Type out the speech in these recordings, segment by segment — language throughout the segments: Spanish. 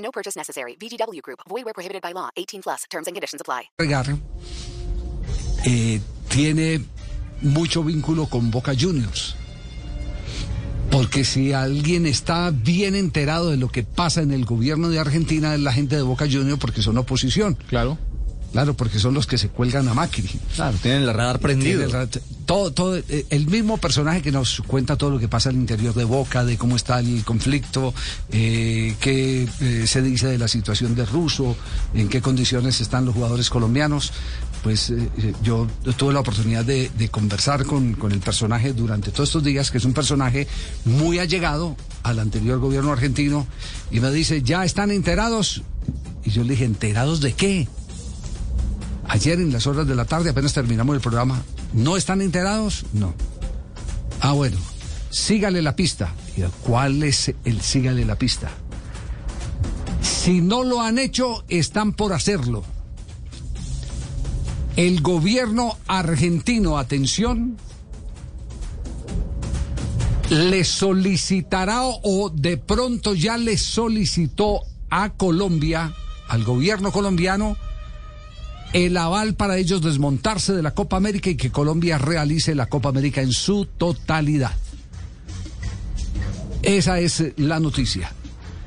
No purchase necessary. VGW Group. Void where prohibited by law. 18 plus. Terms and conditions apply. Regar eh, tiene mucho vínculo con Boca Juniors. Porque si alguien está bien enterado de lo que pasa en el gobierno de Argentina es la gente de Boca Juniors porque son oposición. Claro. Claro, porque son los que se cuelgan a Macri. Claro, tienen el radar prendido. El ra- todo, todo, eh, el mismo personaje que nos cuenta todo lo que pasa al interior de Boca, de cómo está el conflicto, eh, qué eh, se dice de la situación de Russo, en qué condiciones están los jugadores colombianos. Pues yo tuve la oportunidad de, de conversar con, con el personaje durante todos estos días, que es un personaje muy allegado al anterior gobierno argentino, y me dice, ¿ya están enterados? Y yo le dije, ¿enterados de qué? Ayer en las horas de la tarde, apenas terminamos el programa, ¿no están enterados? No. Ah, bueno, sígale la pista. ¿Cuál es el sígale la pista? Si no lo han hecho, están por hacerlo. El gobierno argentino, atención, le solicitará o de pronto ya le solicitó a Colombia, al gobierno colombiano, el aval para ellos desmontarse de la Copa América y que Colombia realice la Copa América en su totalidad. Esa es la noticia.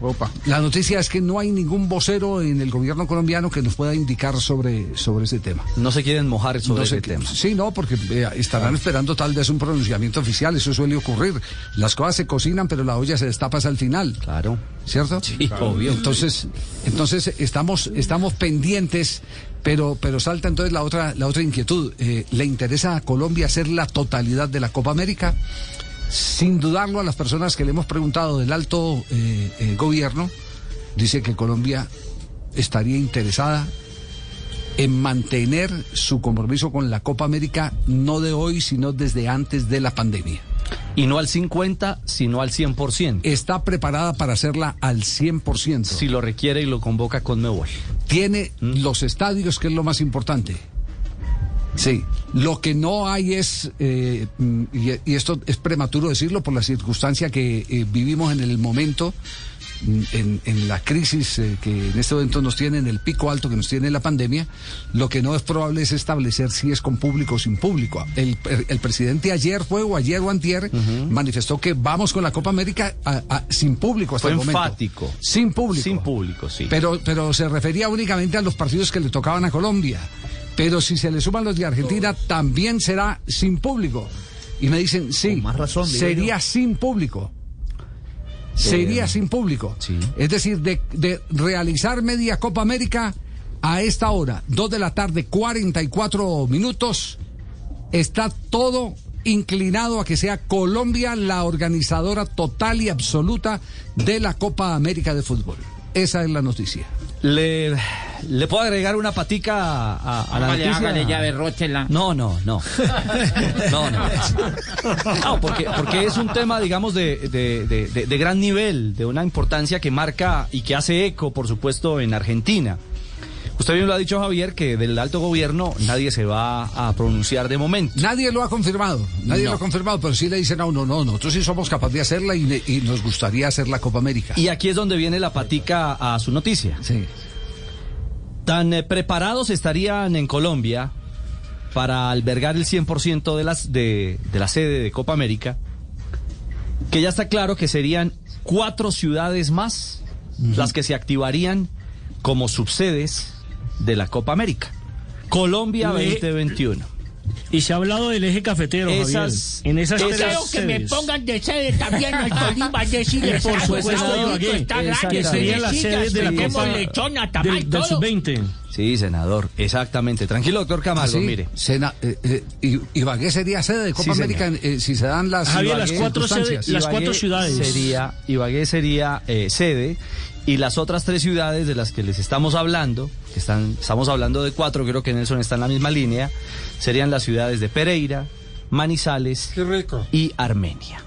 Opa. La noticia es que no hay ningún vocero en el gobierno colombiano que nos pueda indicar sobre, sobre ese tema. No se quieren mojar sobre No ese tema. Sí, no, porque eh, estarán esperando tal vez un pronunciamiento oficial, eso suele ocurrir. Las cosas se cocinan, pero la olla se destapa hasta el final. Claro. ¿cierto? Sí, obvio. Entonces, entonces estamos, estamos pendientes, pero, pero salta entonces la otra, la otra inquietud. Eh, ¿Le interesa a Colombia hacer la totalidad de la Copa América? Sin dudarlo a las personas que le hemos preguntado del alto eh, eh, gobierno, dice que Colombia estaría interesada en mantener su compromiso con la Copa América no de hoy, sino desde antes de la pandemia. Y no al 50, sino al 100%. Está preparada para hacerla al 100%. Si lo requiere y lo convoca con Mebol. Tiene los estadios, que es lo más importante. Sí, lo que no hay es, eh, y, y esto es prematuro decirlo por la circunstancia que eh, vivimos en el momento, en, en la crisis eh, que en este momento nos tiene, en el pico alto que nos tiene la pandemia, lo que no es probable es establecer si es con público o sin público. El, el presidente ayer fue, o ayer o antier, manifestó que vamos con la Copa América a- a- sin público hasta Fue el momento. enfático. Sin público. Sin público, sí. Pero, pero se refería únicamente a los partidos que le tocaban a Colombia. Pero si se le suman los de Argentina, también será sin público. Y me dicen, sí, más razón, sería sin público. Sería sin público. sí. Es decir, de, de realizar media Copa América a esta hora, 2 de la tarde, 44 minutos, está todo inclinado a que sea Colombia la organizadora total y absoluta de la Copa América de Fútbol. Esa es la noticia. ¿Le, le puedo agregar una patica a, a la Hágale, noticia? hágale, ya, derróchela. No, no, no. No, no. No, porque, porque es un tema, digamos, de- de- de- de gran nivel, de una importancia que marca y que hace eco, por supuesto, en Argentina. Usted bien lo ha dicho, Javier, que del alto gobierno nadie se va a pronunciar de momento. Nadie lo ha confirmado, nadie No. lo ha confirmado, pero sí le dicen a uno, no, nosotros sí somos capaces de hacerla y, y nos gustaría hacer la Copa América. Y aquí es donde viene la patica a su noticia. Sí. Tan eh, preparados estarían en Colombia para albergar el 100% de, las, de, de la sede de Copa América, que ya está claro que serían cuatro ciudades más las que se activarían como subsedes de la Copa América. Colombia Uy. 2021. Y se ha hablado del eje cafetero, Esas- Javier. En esas tres Creo que me pongan de sede también al Tolima, decirles Por supuesto, Ibagué, está grande, las necesitas, sedes de la Copa lechona, tamal, del, del todo. sub-20. Sí, senador, exactamente. Tranquilo, doctor Camargo, Así, mire. Sena- eh, eh, y- Ibagué sería sede de Copa Sí, América eh, si se dan las, Javier, las las cuatro sedes- las cuatro ciudades. Sería, Ibagué sería eh, sede y las otras tres ciudades de las que les estamos hablando, que están, estamos hablando de cuatro, creo que Nelson está en la misma línea, serían las ciudades de Pereira, Manizales y Armenia.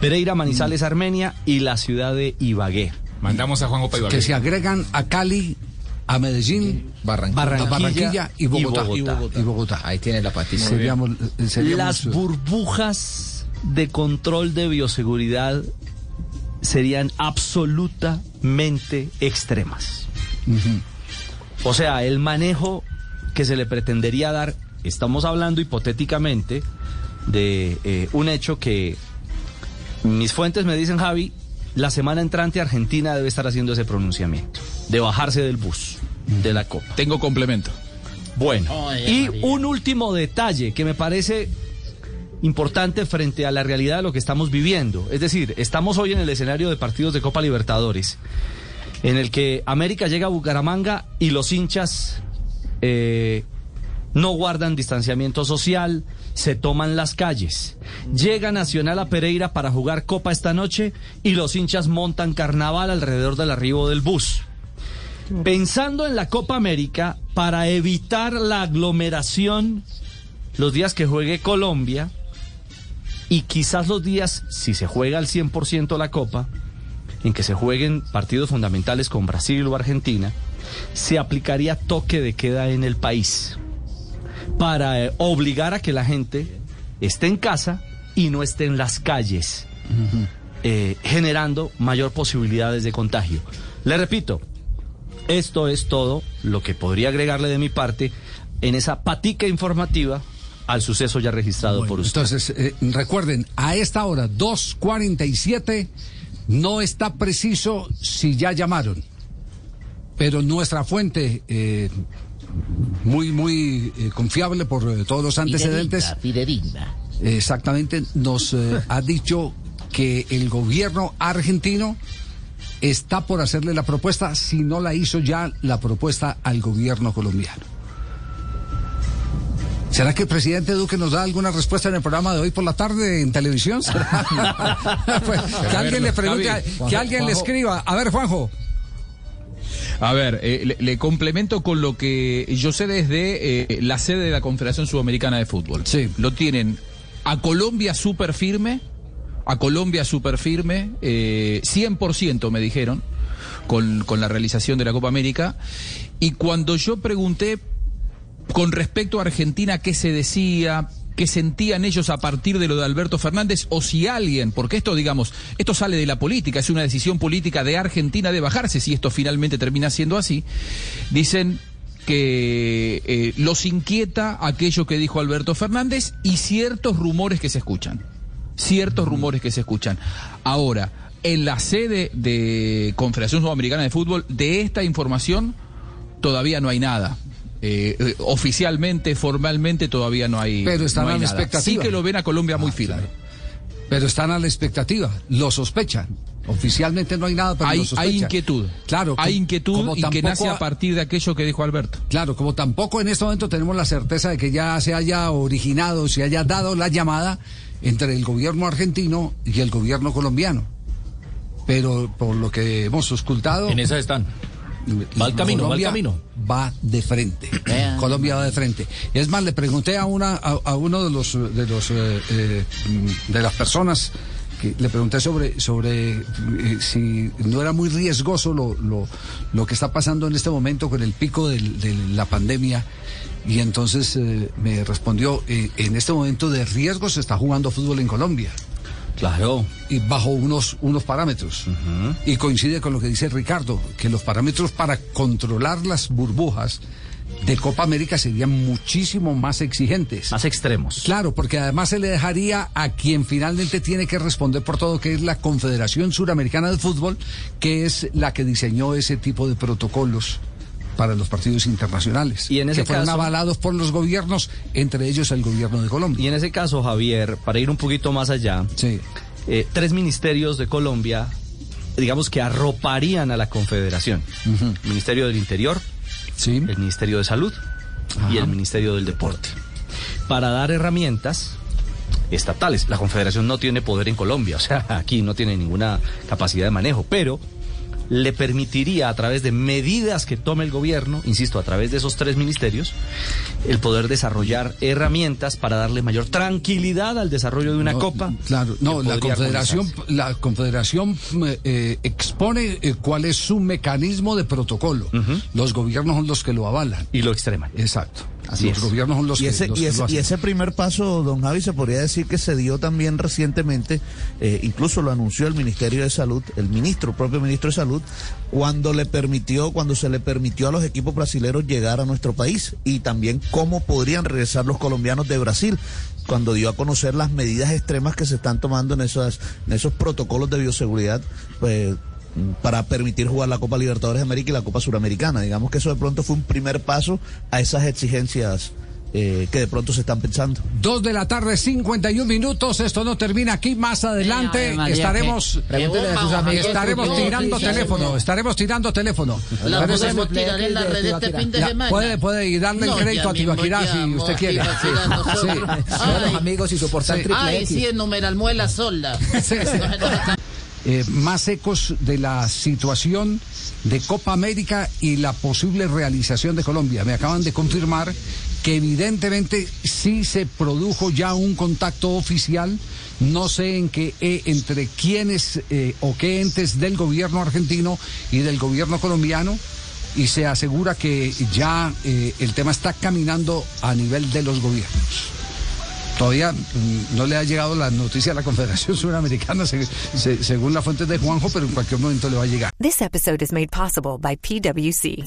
Pereira, Manizales, Mm. Armenia y la ciudad de Ibagué. Mandamos a Juan Opa que se agregan a Cali, a Medellín, Barranquilla. a Barranquilla Barranquilla y Bogotá. y Bogotá. Y Bogotá. Ahí tiene la patita. Seríamos, seríamos, Las burbujas de control de bioseguridad serían absolutamente extremas. O sea, el manejo que se le pretendería dar, estamos hablando hipotéticamente de eh, un hecho que mis fuentes me dicen, Javi, la semana entrante Argentina debe estar haciendo ese pronunciamiento, de bajarse del bus, de la Copa. Tengo complemento. Bueno, y María. un último detalle que me parece importante frente a la realidad de lo que estamos viviendo. Es decir, estamos hoy en el escenario de partidos de Copa Libertadores, en el que América llega a Bucaramanga y los hinchas eh, no guardan distanciamiento social, se toman las calles. Llega Nacional a Pereira para jugar Copa esta noche y los hinchas montan carnaval alrededor del arribo del bus. Pensando en la Copa América, para evitar la aglomeración los días que juegue Colombia y quizás los días, si se juega al 100% la Copa, en que se jueguen partidos fundamentales con Brasil o Argentina, se aplicaría toque de queda en el país para eh, obligar a que la gente esté en casa y no esté en las calles, eh, generando mayor posibilidades de contagio. Le repito, esto es todo lo que podría agregarle de mi parte en esa patica informativa al suceso ya registrado por usted. Entonces, eh, recuerden, a esta hora, 2.47, no está preciso si ya llamaron. Pero nuestra fuente, eh, muy, muy eh, confiable por eh, todos los antecedentes, Fidedigna. exactamente, nos eh, ha dicho que el gobierno argentino está por hacerle la propuesta, si no la hizo ya la propuesta al gobierno colombiano. ¿Será que el presidente Duque nos da alguna respuesta en el programa de hoy por la tarde en televisión? Pues, que alguien le pregunte, que alguien le escriba. A ver, Juanjo. A ver, eh, le, le complemento con lo que yo sé desde eh, la sede de la Confederación Sudamericana de Fútbol. Sí. Lo tienen a Colombia súper firme, a Colombia súper firme, eh, 100% me dijeron, con, con la realización de la Copa América. Y cuando yo pregunté con respecto a Argentina, ¿qué se decía? ¿Qué sentían ellos a partir de lo de Alberto Fernández? O si alguien, porque esto, digamos, esto sale de la política, es una decisión política de Argentina de bajarse, si esto finalmente termina siendo así, dicen que eh, los inquieta aquello que dijo Alberto Fernández y ciertos rumores que se escuchan. Ciertos rumores que se escuchan. Ahora, en la sede de Confederación Sudamericana de Fútbol, de esta información todavía no hay nada. Eh, eh, oficialmente, formalmente, todavía no hay. Pero están no hay a la nada. expectativa. Sí que lo ven a Colombia muy firme. Pero están a la expectativa, lo sospechan. Oficialmente no hay nada, pero Hay, lo sospechan. hay inquietud. Claro, hay inquietud como y que nace a partir de aquello que dijo Alberto. Claro, como tampoco en este momento tenemos la certeza de que ya se haya originado, se haya dado la llamada entre el gobierno argentino y el gobierno colombiano. Pero por lo que hemos auscultado, En esa están. Va al camino, va al Colombia camino. Va de frente. Colombia va de frente. Es más, le pregunté a una a, a uno de los de los eh, eh, de las personas que le pregunté sobre sobre eh, si no era muy riesgoso lo, lo, lo que está pasando en este momento con el pico del- de la pandemia y entonces eh, me respondió en este momento de riesgo se está jugando fútbol en Colombia Claro. y bajo unos, unos parámetros. Y coincide con lo que dice Ricardo, que los parámetros para controlar las burbujas de Copa América serían muchísimo más exigentes. Más extremos. Claro, porque además se le dejaría a quien finalmente tiene que responder por todo, que es la Confederación Suramericana de Fútbol, que es la que diseñó ese tipo de protocolos para los partidos internacionales, Y en ese que fueron caso- avalados por los gobiernos, entre ellos el gobierno de Colombia. Y en ese caso, Javier, para ir un poquito más allá, Sí. eh, tres ministerios de Colombia, digamos que arroparían a la Confederación. Ministerio del Interior, Sí. el Ministerio de Salud y el Ministerio del Deporte, para dar herramientas estatales. La Confederación no tiene poder en Colombia, o sea, aquí no tiene ninguna capacidad de manejo, pero le permitiría a través de medidas que tome el gobierno, insisto, a través de esos tres ministerios, el poder desarrollar herramientas para darle mayor tranquilidad al desarrollo de una No, copa. Claro, no, la Confederación, la Confederación eh, expone eh, cuál es su mecanismo de protocolo. Los gobiernos son los que lo avalan. Y lo extreman. Exacto. Así los es. gobiernos son los y que, ese, los y, que ese, lo hacen. y ese primer paso, don Javi, se podría decir que se dio también recientemente, eh, incluso lo anunció el Ministerio de Salud, el ministro, propio ministro de Salud, cuando le permitió, cuando se le permitió a los equipos brasileños llegar a nuestro país y también cómo podrían regresar los colombianos de Brasil cuando dio a conocer las medidas extremas que se están tomando en esas en esos protocolos de bioseguridad pues, para permitir jugar la Copa Libertadores de América y la Copa Suramericana. Digamos que eso de pronto fue un primer paso a esas exigencias eh, que de pronto se están pensando. Dos de la tarde, 51 minutos. Esto no termina aquí. Más adelante María, estaremos, ¿qué? Pregúntele a sus amigos estaremos tirando Sí, sí, teléfono. no. Estaremos tirando teléfono. La Pero podemos ese- tirar en la red este fin de semana. puede, puede y darle No, el crédito a Tibaquirá si usted a quiere. Ay. amigos y su portal Sí. triple Ay, X. sí, en numeral muela solda. Eh, más ecos de la situación de Copa América y la posible realización de Colombia. Me acaban de confirmar que evidentemente sí se produjo ya un contacto oficial, no sé en qué, eh, entre quiénes eh, o qué entes del gobierno argentino y del gobierno colombiano, y se asegura que ya el tema está caminando a nivel de los gobiernos. Todavía mm, no le ha llegado la noticia a la Confederación se- se- según de Juanjo, pero en cualquier momento le va a llegar. This episode is made possible by PWC.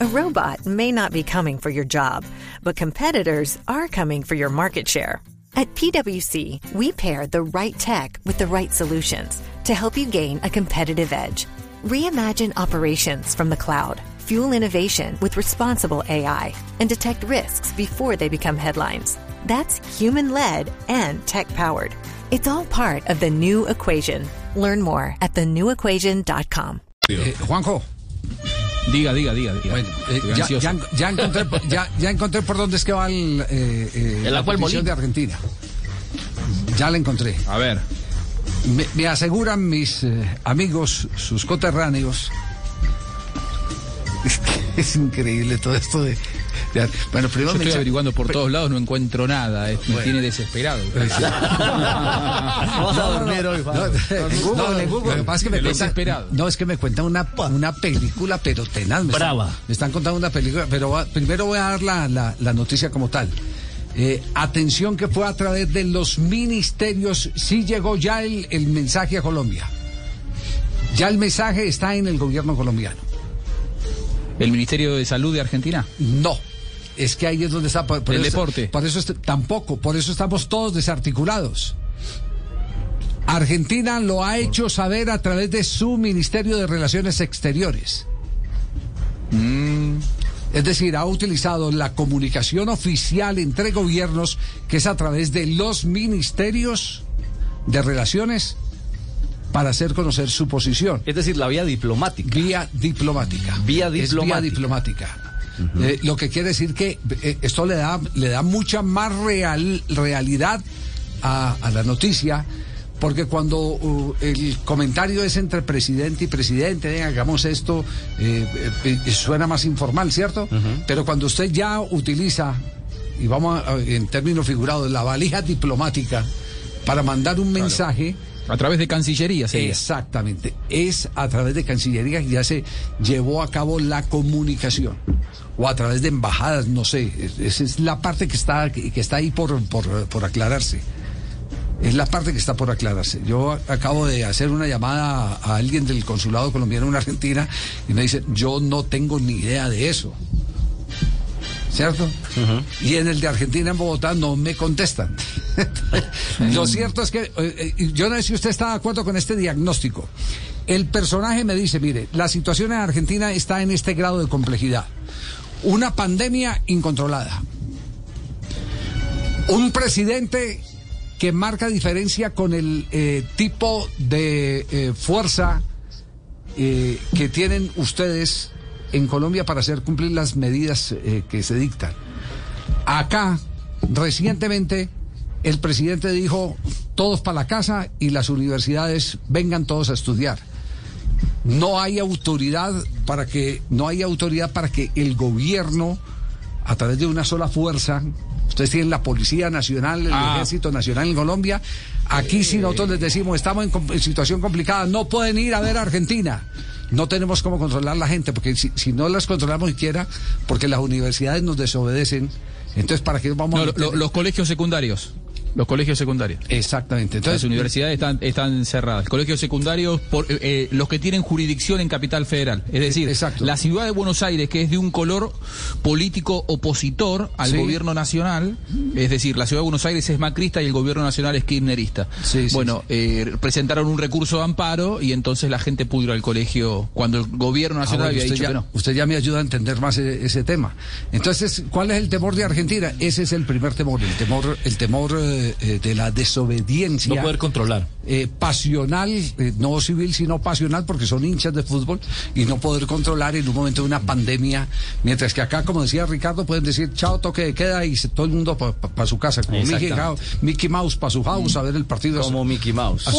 A robot may not be coming for your job, but competitors are coming for your market share. At PWC, we pair the right tech with the right solutions to help you gain a competitive edge. Reimagine operations from the cloud, fuel innovation with responsible AI, and detect risks before they become headlines. That's human led and tech powered. It's all part of the new equation. Learn more at thenewequation.com. Eh, Juanjo, Diga, diga, diga. diga. bueno, eh, ya, ya- ya encontré, ya, ya encontré por dónde es que va el, eh, eh, El la molino. de Argentina. Ya la encontré. A ver. Me, me aseguran mis eh, amigos, sus coterráneos. Es, que es increíble todo esto de. De- bueno, Yo primero me estoy averiguando por todos lados, no encuentro nada. eh, Me tiene desesperado. Vas a dormir hoy, Juan. No, no, Lo que pasa es que me no, es que cuentan una, una película, pero tenaz. Me Brava. Están, me están contando una película, pero va- primero voy a dar la, la- la noticia como tal. Eh, atención que fue a través de los ministerios, sí llegó ya el, el mensaje a Colombia. Ya el mensaje está en el gobierno colombiano. ¿El Ministerio de Salud de Argentina? No. Es que ahí es donde está. Por, por El eso- deporte. Por eso tampoco. Por eso estamos todos desarticulados. Argentina lo ha hecho saber a través de su Ministerio de Relaciones Exteriores. Es decir, ha utilizado la comunicación oficial entre gobiernos, que es a través de los ministerios de relaciones, para hacer conocer su posición. Es decir, la vía diplomática. Vía diplomática. Vía Es vía diplomática. Eh, lo que quiere decir que eh, esto le da, le da mucha más real, realidad a, a la noticia, porque cuando uh, el comentario es entre presidente y presidente, "Venga, hagamos esto, eh, suena más informal, ¿cierto? Pero cuando usted ya utiliza, y vamos a- a- en términos figurados, la valija diplomática para mandar un mensaje, A través de Cancillería sería. Exactamente. Es a través de Cancillería que ya se llevó a cabo la comunicación. O a través de embajadas, no sé. Es- Esa es la parte que está, que está ahí por, por, por aclararse. Es la parte que está por aclararse. Yo acabo de hacer una llamada a, a alguien del consulado colombiano en Argentina y me dice, yo no tengo ni idea de eso. ¿Cierto? Y en el de Argentina, en Bogotá, no me contestan. Lo cierto es que eh, eh, yo no sé si usted está de acuerdo con este diagnóstico. El personaje me dice, mire, la situación en Argentina está en este grado de complejidad. Una pandemia incontrolada. Un presidente que marca diferencia con el eh, tipo de fuerza que tienen ustedes en Colombia para hacer cumplir las medidas que se dictan. Acá, recientemente, el presidente dijo, todos para la casa y las universidades vengan todos a estudiar. No hay autoridad para que, no hay autoridad para que el gobierno, a través de una sola fuerza, ustedes tienen la Policía Nacional, el Ah. Ejército Nacional en Colombia, aquí si nosotros les decimos, estamos en, situación complicada, no pueden ir a ver a Argentina. No tenemos cómo controlar la gente, porque si, si no las controlamos siquiera, porque las universidades nos desobedecen, entonces ¿para qué vamos No, a lo- meter- lo- los colegios secundarios. Los colegios secundarios. Exactamente. Las Entonces, universidades están, están cerradas. Colegios secundarios, por, eh, eh, los que tienen jurisdicción en Capital Federal. Es decir, Exacto. la ciudad de Buenos Aires, que es de un color político opositor al Sí. gobierno nacional, es decir, la ciudad de Buenos Aires es macrista y el gobierno nacional es kirchnerista. Sí, sí, bueno, eh, presentaron un recurso de amparo y entonces la gente pudo ir al colegio cuando el gobierno Ah, nacional bueno, había usted, dicho ya, que no. usted ya me ayuda a entender más e- ese, tema. Entonces, ¿cuál es el temor de Argentina? Ese es el primer temor, el temor, el temor eh, eh, de la desobediencia. No poder controlar. eh, pasional, eh, no civil, sino pasional, porque son hinchas de fútbol, y no poder controlar en un momento de una pandemia, mientras que acá, como decía Ricardo, pueden decir, chao, toque de queda, y se- todo el mundo para su casa, como Mickey, Mickey Mouse para su house, a ver el partido. Como Mickey Mouse. Así.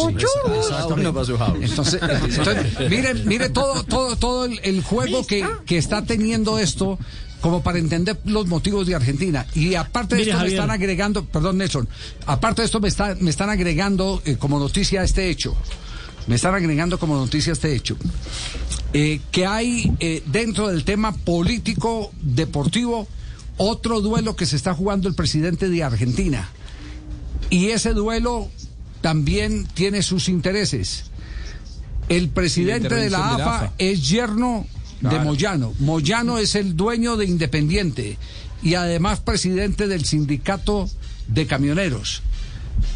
Para su house. Entonces, entonces, mire, mire todo, todo, todo el, el juego que, que está teniendo esto como para entender los motivos de Argentina. Y aparte de Mire, esto me están agregando, perdón Nelson, aparte de esto me, está, me están agregando eh, como noticia este hecho. Me están agregando como noticia este hecho. Eh, que hay eh, dentro del tema político, deportivo, otro duelo que se está jugando el presidente de Argentina. Y ese duelo también tiene sus intereses. El presidente de la AFA. es yerno de. Moyano. Moyano es el dueño de Independiente y además presidente del sindicato de camioneros.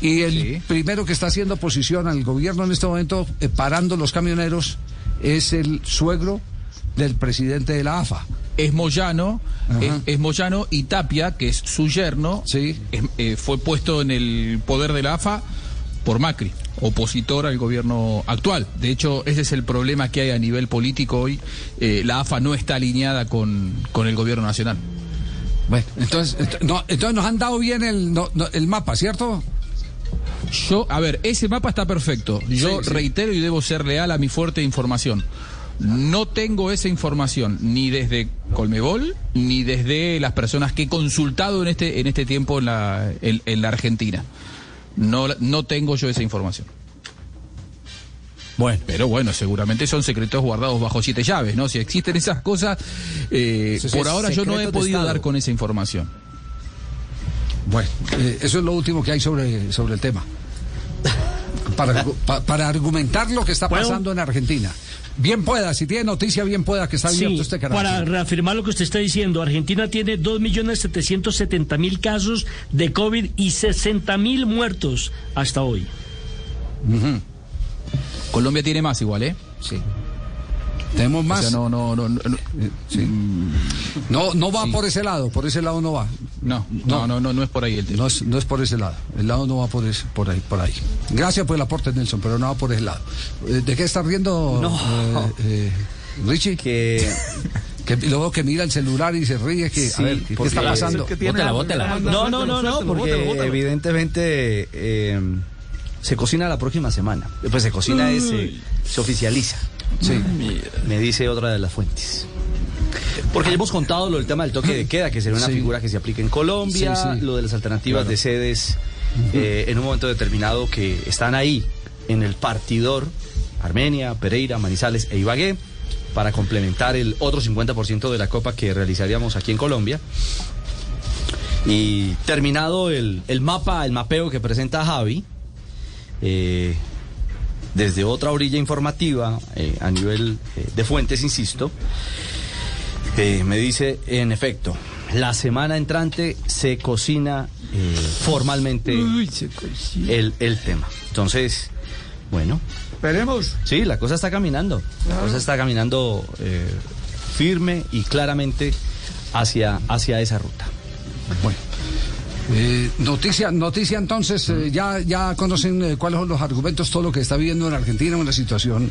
Y el Sí. primero que está haciendo oposición al gobierno en este momento, eh, parando los camioneros, es el suegro del presidente de la AFA. es Moyano, es, es Moyano y Tapia, que es su yerno, Sí. es- eh, fue puesto en el poder de la AFA por Macri, opositor al gobierno actual. De hecho, ese es el problema que hay a nivel político hoy. Eh, la AFA no está alineada con, con el gobierno nacional. Bueno, entonces, ent- no, entonces nos han dado bien el, no- no- el mapa, ¿cierto? Yo, a ver, ese mapa está perfecto. Yo Sí, sí. reitero y debo ser leal a mi fuerte información. No tengo esa información ni desde Colmebol ni desde las personas que he consultado en este en este tiempo en la en, en la Argentina. No no tengo yo esa información. Bueno. Pero bueno, seguramente son secretos guardados bajo siete llaves, ¿no? Si existen esas cosas, eh, por ahora yo no he podido dar con esa información. Bueno, eh, eso es lo último que hay sobre, sobre el tema. Para, pa- para argumentar lo que está pasando en Argentina. Bien pueda, si tiene noticia, bien pueda que está abierto Sí, este canal. para reafirmar lo que usted está diciendo, Argentina tiene 2.770.000 casos de COVID y 60.000 muertos hasta hoy. Colombia tiene más igual, ¿eh? Sí. Tenemos O más. sea, no, no, no, no, no. Sí. No, no va por ese lado, por ese lado no va. No, no, no, no, no es por ahí el tema. No es, no es por ese lado. El lado no va por, ese- por ahí, por ahí. Gracias por el aporte, Nelson, pero no va por ese lado. Eh, ¿De qué está riendo No. eh, eh, Richie? Que Que luego que mira el celular y se ríe. Que, a Sí, ver, ¿qué, está pasando? Bótela, bótela. No, no, no, no, porque evidentemente eh, se cocina la próxima semana. Pues se cocina es, eh, se oficializa. Sí. Me dice otra de las fuentes. Porque ya hemos contado lo del tema del toque de queda, que sería una Sí. figura que se aplica en Colombia, Sí, sí. lo de las alternativas Claro. de sedes eh, en un momento determinado que están ahí en el partidor, Armenia, Pereira, Manizales e Ibagué, para complementar el otro 50% de la copa que realizaríamos aquí en Colombia. Y terminado el, el mapa, el mapeo que presenta Javi, eh, desde otra orilla informativa, eh, a nivel eh, de fuentes, insisto, eh, me dice, en efecto, la semana entrante se cocina eh, formalmente el, el tema. Entonces, bueno, Esperemos. sí, la cosa está caminando. La cosa está caminando eh, firme y claramente hacia, hacia esa ruta. Bueno. Eh, noticia, noticia entonces, eh, ya, ya conocen eh, cuáles son los argumentos, todo lo que está viviendo en Argentina, una situación